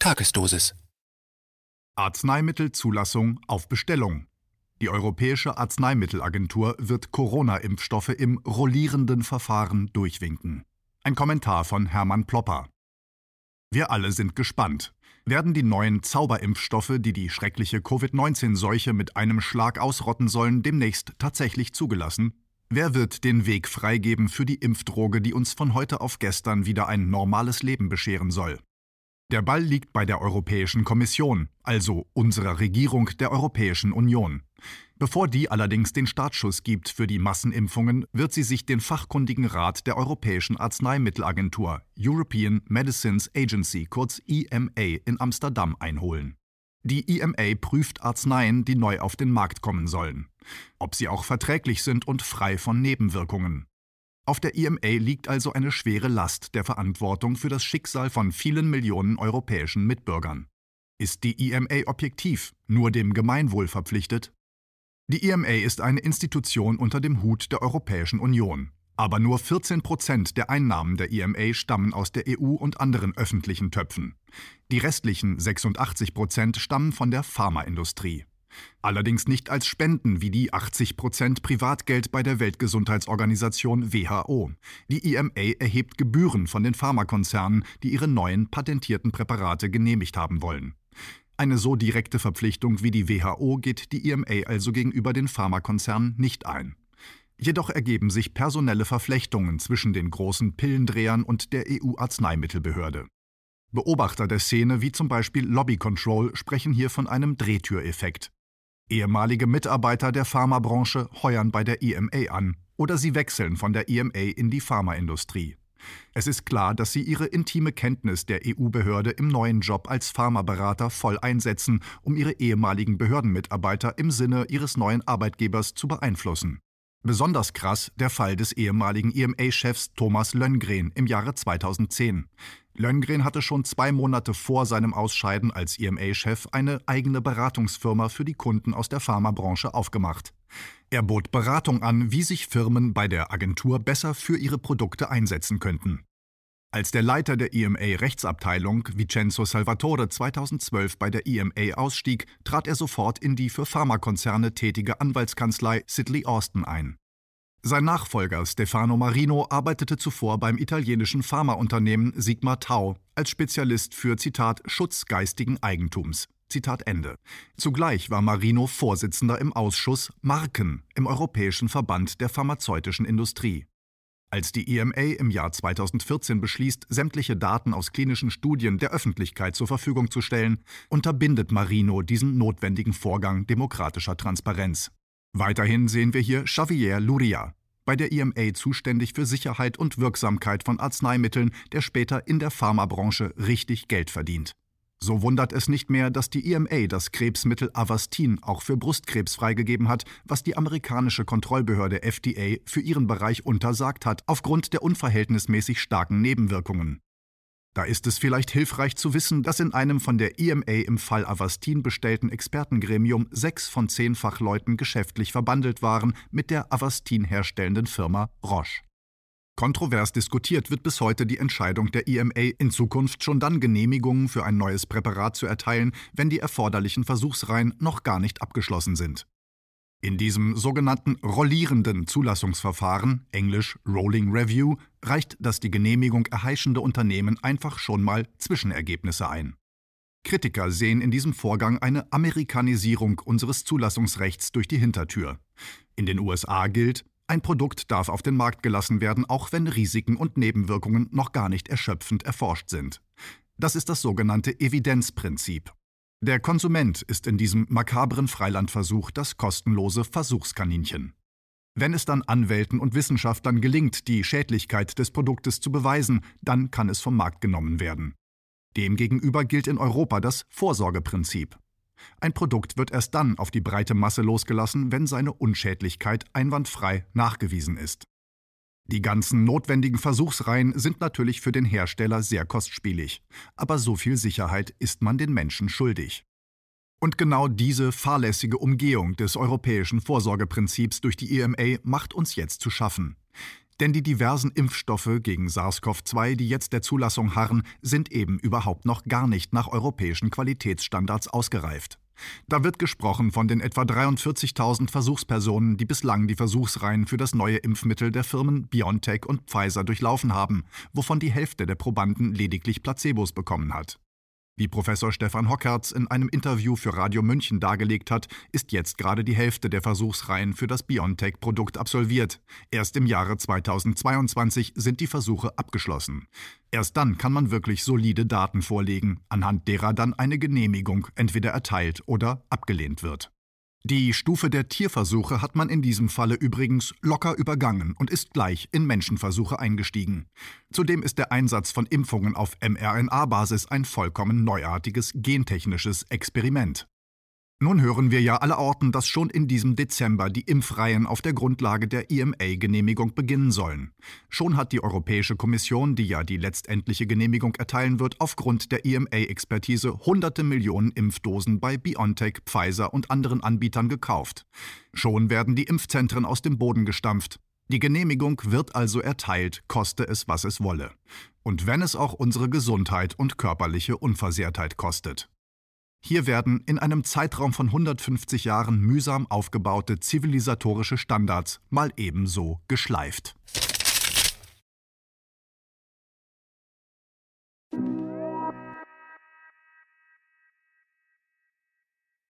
Tagesdosis. Arzneimittelzulassung auf Bestellung. Die Europäische Arzneimittelagentur wird Corona-Impfstoffe im rollierenden Verfahren durchwinken. Ein Kommentar von Hermann Plopper. Wir alle sind gespannt. Werden die neuen Zauberimpfstoffe, die die schreckliche Covid-19-Seuche mit einem Schlag ausrotten sollen, demnächst tatsächlich zugelassen? Wer wird den Weg freigeben für die Impfdroge, die uns von heute auf gestern wieder ein normales Leben bescheren soll? Der Ball liegt bei der Europäischen Kommission, also unserer Regierung der Europäischen Union. Bevor die allerdings den Startschuss gibt für die Massenimpfungen, wird sie sich den fachkundigen Rat der Europäischen Arzneimittelagentur European Medicines Agency kurz EMA in Amsterdam einholen. Die EMA prüft Arzneien, die neu auf den Markt kommen sollen, ob sie auch verträglich sind und frei von Nebenwirkungen. Auf der EMA liegt also eine schwere Last der Verantwortung für das Schicksal von vielen Millionen europäischen Mitbürgern. Ist die EMA objektiv, nur dem Gemeinwohl verpflichtet? Die EMA ist eine Institution unter dem Hut der Europäischen Union. Aber nur 14 Prozent der Einnahmen der EMA stammen aus der EU und anderen öffentlichen Töpfen. Die restlichen 86 Prozent stammen von der Pharmaindustrie. Allerdings nicht als Spenden wie die 80 Prozent Privatgeld bei der Weltgesundheitsorganisation WHO. Die EMA erhebt Gebühren von den Pharmakonzernen, die ihre neuen patentierten Präparate genehmigt haben wollen. Eine so direkte Verpflichtung wie die WHO geht die EMA also gegenüber den Pharmakonzernen nicht ein. Jedoch ergeben sich personelle Verflechtungen zwischen den großen Pillendrehern und der EU-Arzneimittelbehörde. Beobachter der Szene wie zum Beispiel Lobby Control sprechen hier von einem Drehtüreffekt. Ehemalige Mitarbeiter der Pharmabranche heuern bei der EMA an oder sie wechseln von der EMA in die Pharmaindustrie. Es ist klar, dass sie ihre intime Kenntnis der EU-Behörde im neuen Job als Pharmaberater voll einsetzen, um ihre ehemaligen Behördenmitarbeiter im Sinne ihres neuen Arbeitgebers zu beeinflussen. Besonders krass der Fall des ehemaligen EMA-Chefs Thomas Lönngren im Jahre 2010. Lönngren hatte schon zwei Monate vor seinem Ausscheiden als EMA-Chef eine eigene Beratungsfirma für die Kunden aus der Pharmabranche aufgemacht. Er bot Beratung an, wie sich Firmen bei der Agentur besser für ihre Produkte einsetzen könnten. Als der Leiter der EMA-Rechtsabteilung, Vincenzo Salvatore, 2012 bei der EMA ausstieg, trat er sofort in die für Pharmakonzerne tätige Anwaltskanzlei Sidley Austin ein. Sein Nachfolger Stefano Marino arbeitete zuvor beim italienischen Pharmaunternehmen Sigma Tau als Spezialist für Zitat Schutz geistigen Eigentums. Zitat Ende. Zugleich war Marino Vorsitzender im Ausschuss Marken im Europäischen Verband der pharmazeutischen Industrie. Als die EMA im Jahr 2014 beschließt, sämtliche Daten aus klinischen Studien der Öffentlichkeit zur Verfügung zu stellen, unterbindet Marino diesen notwendigen Vorgang demokratischer Transparenz. Weiterhin sehen wir hier Xavier Luria, bei der EMA zuständig für Sicherheit und Wirksamkeit von Arzneimitteln, der später in der Pharmabranche richtig Geld verdient. So wundert es nicht mehr, dass die EMA das Krebsmittel Avastin auch für Brustkrebs freigegeben hat, was die amerikanische Kontrollbehörde FDA für ihren Bereich untersagt hat, aufgrund der unverhältnismäßig starken Nebenwirkungen. Da ist es vielleicht hilfreich zu wissen, dass in einem von der EMA im Fall Avastin bestellten Expertengremium sechs von zehn Fachleuten geschäftlich verbandelt waren mit der Avastin herstellenden Firma Roche. Kontrovers diskutiert wird bis heute die Entscheidung der EMA, in Zukunft schon dann Genehmigungen für ein neues Präparat zu erteilen, wenn die erforderlichen Versuchsreihen noch gar nicht abgeschlossen sind. In diesem sogenannten rollierenden Zulassungsverfahren, englisch Rolling Review, reicht das die Genehmigung erheischende Unternehmen einfach schon mal Zwischenergebnisse ein. Kritiker sehen in diesem Vorgang eine Amerikanisierung unseres Zulassungsrechts durch die Hintertür. In den USA gilt, ein Produkt darf auf den Markt gelassen werden, auch wenn Risiken und Nebenwirkungen noch gar nicht erschöpfend erforscht sind. Das ist das sogenannte Evidenzprinzip. Der Konsument ist in diesem makabren Freilandversuch das kostenlose Versuchskaninchen. Wenn es dann Anwälten und Wissenschaftlern gelingt, die Schädlichkeit des Produktes zu beweisen, dann kann es vom Markt genommen werden. Demgegenüber gilt in Europa das Vorsorgeprinzip. Ein Produkt wird erst dann auf die breite Masse losgelassen, wenn seine Unschädlichkeit einwandfrei nachgewiesen ist. Die ganzen notwendigen Versuchsreihen sind natürlich für den Hersteller sehr kostspielig, aber so viel Sicherheit ist man den Menschen schuldig. Und genau diese fahrlässige Umgehung des europäischen Vorsorgeprinzips durch die EMA macht uns jetzt zu schaffen. Denn die diversen Impfstoffe gegen SARS-CoV-2, die jetzt der Zulassung harren, sind eben überhaupt noch gar nicht nach europäischen Qualitätsstandards ausgereift. Da wird gesprochen von den etwa 43.000 Versuchspersonen, die bislang die Versuchsreihen für das neue Impfmittel der Firmen BioNTech und Pfizer durchlaufen haben, wovon die Hälfte der Probanden lediglich Placebos bekommen hat. Wie Professor Stefan Hockertz in einem Interview für Radio München dargelegt hat, ist jetzt gerade die Hälfte der Versuchsreihen für das BioNTech-Produkt absolviert. Erst im Jahre 2022 sind die Versuche abgeschlossen. Erst dann kann man wirklich solide Daten vorlegen, anhand derer dann eine Genehmigung entweder erteilt oder abgelehnt wird. Die Stufe der Tierversuche hat man in diesem Falle übrigens locker übergangen und ist gleich in Menschenversuche eingestiegen. Zudem ist der Einsatz von Impfungen auf mRNA-Basis ein vollkommen neuartiges gentechnisches Experiment. Nun hören wir ja allerorten, dass schon in diesem Dezember die Impfreihen auf der Grundlage der EMA-Genehmigung beginnen sollen. Schon hat die Europäische Kommission, die ja die letztendliche Genehmigung erteilen wird, aufgrund der EMA-Expertise hunderte Millionen Impfdosen bei BioNTech, Pfizer und anderen Anbietern gekauft. Schon werden die Impfzentren aus dem Boden gestampft. Die Genehmigung wird also erteilt, koste es, was es wolle. Und wenn es auch unsere Gesundheit und körperliche Unversehrtheit kostet. Hier werden in einem Zeitraum von 150 Jahren mühsam aufgebaute zivilisatorische Standards mal ebenso geschleift.